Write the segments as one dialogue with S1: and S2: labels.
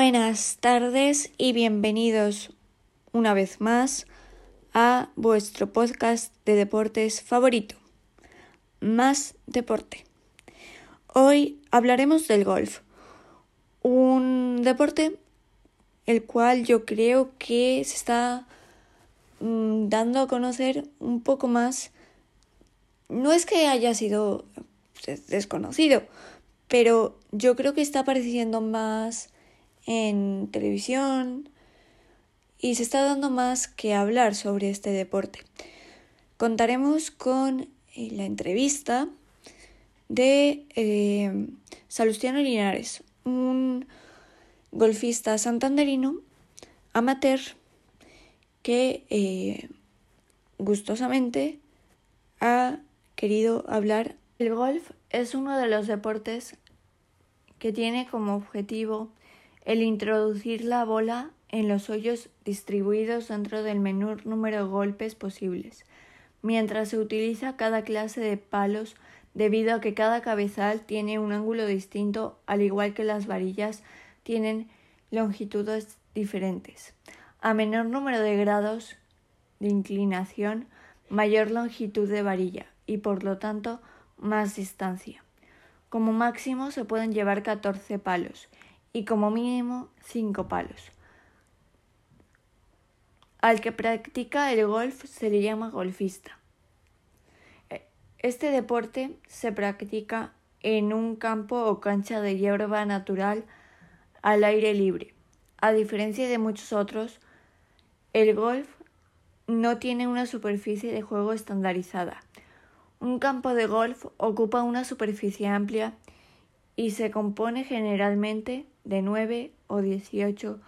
S1: Buenas tardes y bienvenidos una vez más a vuestro podcast de deportes favorito, Más Deporte. Hoy hablaremos del golf, un deporte el cual yo creo que se está mm, dando a conocer un poco más. No es que haya sido desconocido, pero yo creo que está apareciendo más en televisión y se está dando más que hablar sobre este deporte. Contaremos con eh, la entrevista de eh, Salustiano Linares, un golfista santanderino amateur que eh, gustosamente ha querido hablar. El golf es uno de los deportes que tiene como objetivo el introducir la bola en los hoyos distribuidos dentro del menor número de golpes posibles, mientras se utiliza cada clase de palos debido a que cada cabezal tiene un ángulo distinto, al igual que las varillas tienen longitudes diferentes. A menor número de grados de inclinación, mayor longitud de varilla y por lo tanto más distancia. Como máximo se pueden llevar 14 palos y como mínimo cinco palos. Al que practica el golf se le llama golfista. Este deporte se practica en un campo o cancha de hierba natural al aire libre. A diferencia de muchos otros, el golf no tiene una superficie de juego estandarizada. Un campo de golf ocupa una superficie amplia y se compone generalmente de 9 o 18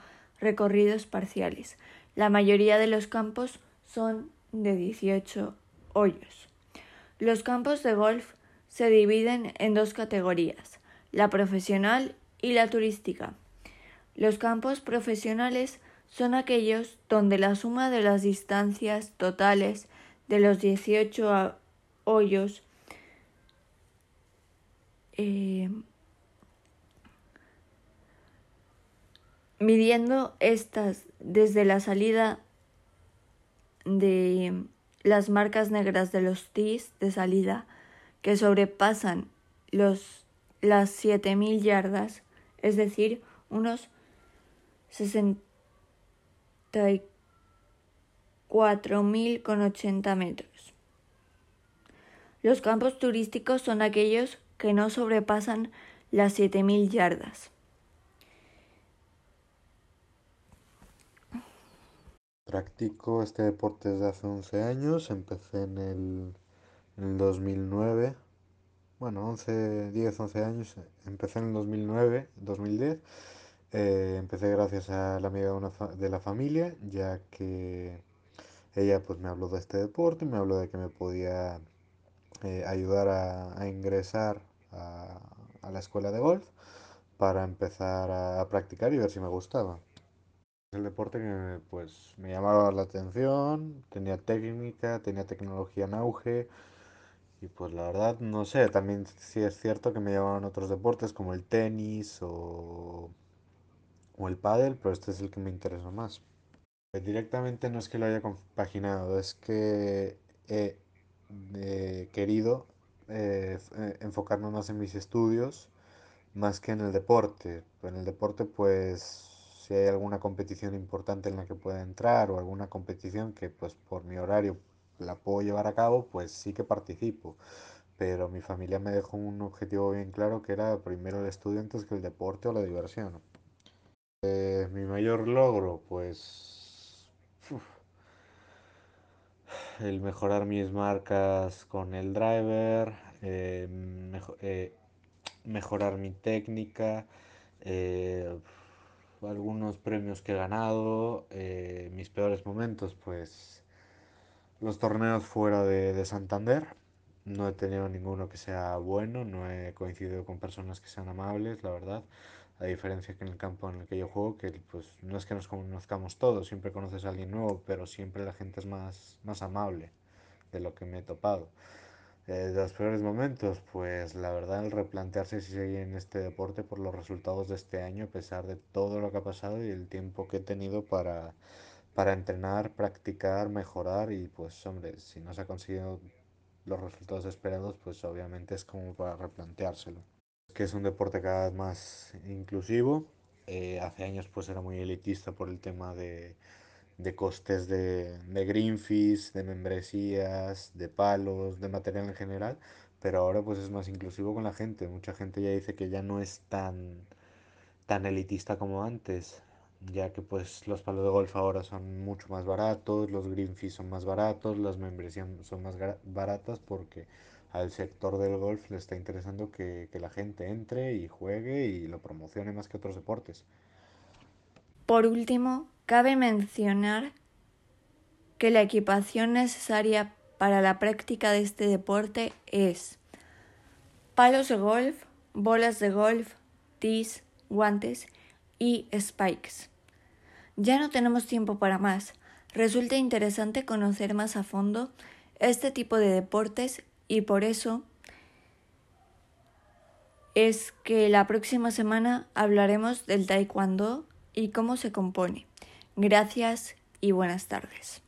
S1: recorridos parciales. La mayoría de los campos son de 18 hoyos. Los campos de golf se dividen en dos categorías, la profesional y la turística. Los campos profesionales son aquellos donde la suma de las distancias totales de los 18 hoyos eh, midiendo estas desde la salida de las marcas negras de los TIS de salida que sobrepasan los, las 7000 yardas, es decir, unos 64.000 con 80 metros. Los campos turísticos son aquellos que no sobrepasan las 7000 yardas.
S2: Practico este deporte desde hace 11 años, empecé en el, en el 2009, bueno, 11, 10, 11 años, empecé en el 2009, 2010, eh, empecé gracias a la amiga de, la familia, ya que ella pues me habló de este deporte, me habló de que me podía eh, ayudar a, ingresar a, la escuela de golf para empezar a practicar y ver si me gustaba el deporte que pues me llamaba la atención, tenía técnica, tenía tecnología en auge y pues la verdad no sé, también sí es cierto que me llamaban otros deportes como el tenis o, o el pádel, pero este es el que me interesa más. Directamente no es que lo haya compaginado, es que he eh, querido eh, enfocarme más en mis estudios más que en el deporte. En el deporte pues si hay alguna competición importante en la que pueda entrar o alguna competición que pues por mi horario la puedo llevar a cabo, pues sí que participo. Pero mi familia me dejó un objetivo bien claro que era primero el estudio antes que el deporte o la diversión. Eh, mi mayor logro, pues uf, el mejorar mis marcas con el driver, eh, mejo eh, mejorar mi técnica, eh, algunos premios que he ganado, eh, mis peores momentos, pues los torneos fuera de, de, Santander. No he tenido ninguno que sea bueno, no he coincidido con personas que sean amables, la verdad. A diferencia que en el campo en el que yo juego, que pues no es que nos conozcamos todos, siempre conoces a alguien nuevo, pero siempre la gente es más, más amable de lo que me he topado. Eh, los peores momentos, pues la verdad el replantearse si seguir en este deporte por los resultados de este año, a pesar de todo lo que ha pasado y el tiempo que he tenido para, para entrenar, practicar, mejorar y pues hombre, si no se ha conseguido los resultados esperados, pues obviamente es como para replanteárselo. Que es un deporte cada vez más inclusivo. Eh, hace años pues era muy elitista por el tema de, de costes de, de green fees, de membresías, de palos, de material en general, pero ahora pues es más inclusivo con la gente. Mucha gente ya dice que ya no es tan, tan elitista como antes, ya que pues los palos de golf ahora son mucho más baratos, los green fees son más baratos, las membresías son más baratas porque al sector del golf le está interesando que, que la gente entre y juegue y lo promocione más que otros deportes.
S1: Por último, cabe mencionar que la equipación necesaria para la práctica de este deporte es palos de golf, bolas de golf, tees, guantes y spikes. Ya no tenemos tiempo para más. Resulta interesante conocer más a fondo este tipo de deportes y por eso es que la próxima semana hablaremos del taekwondo y cómo se compone. Gracias y buenas tardes.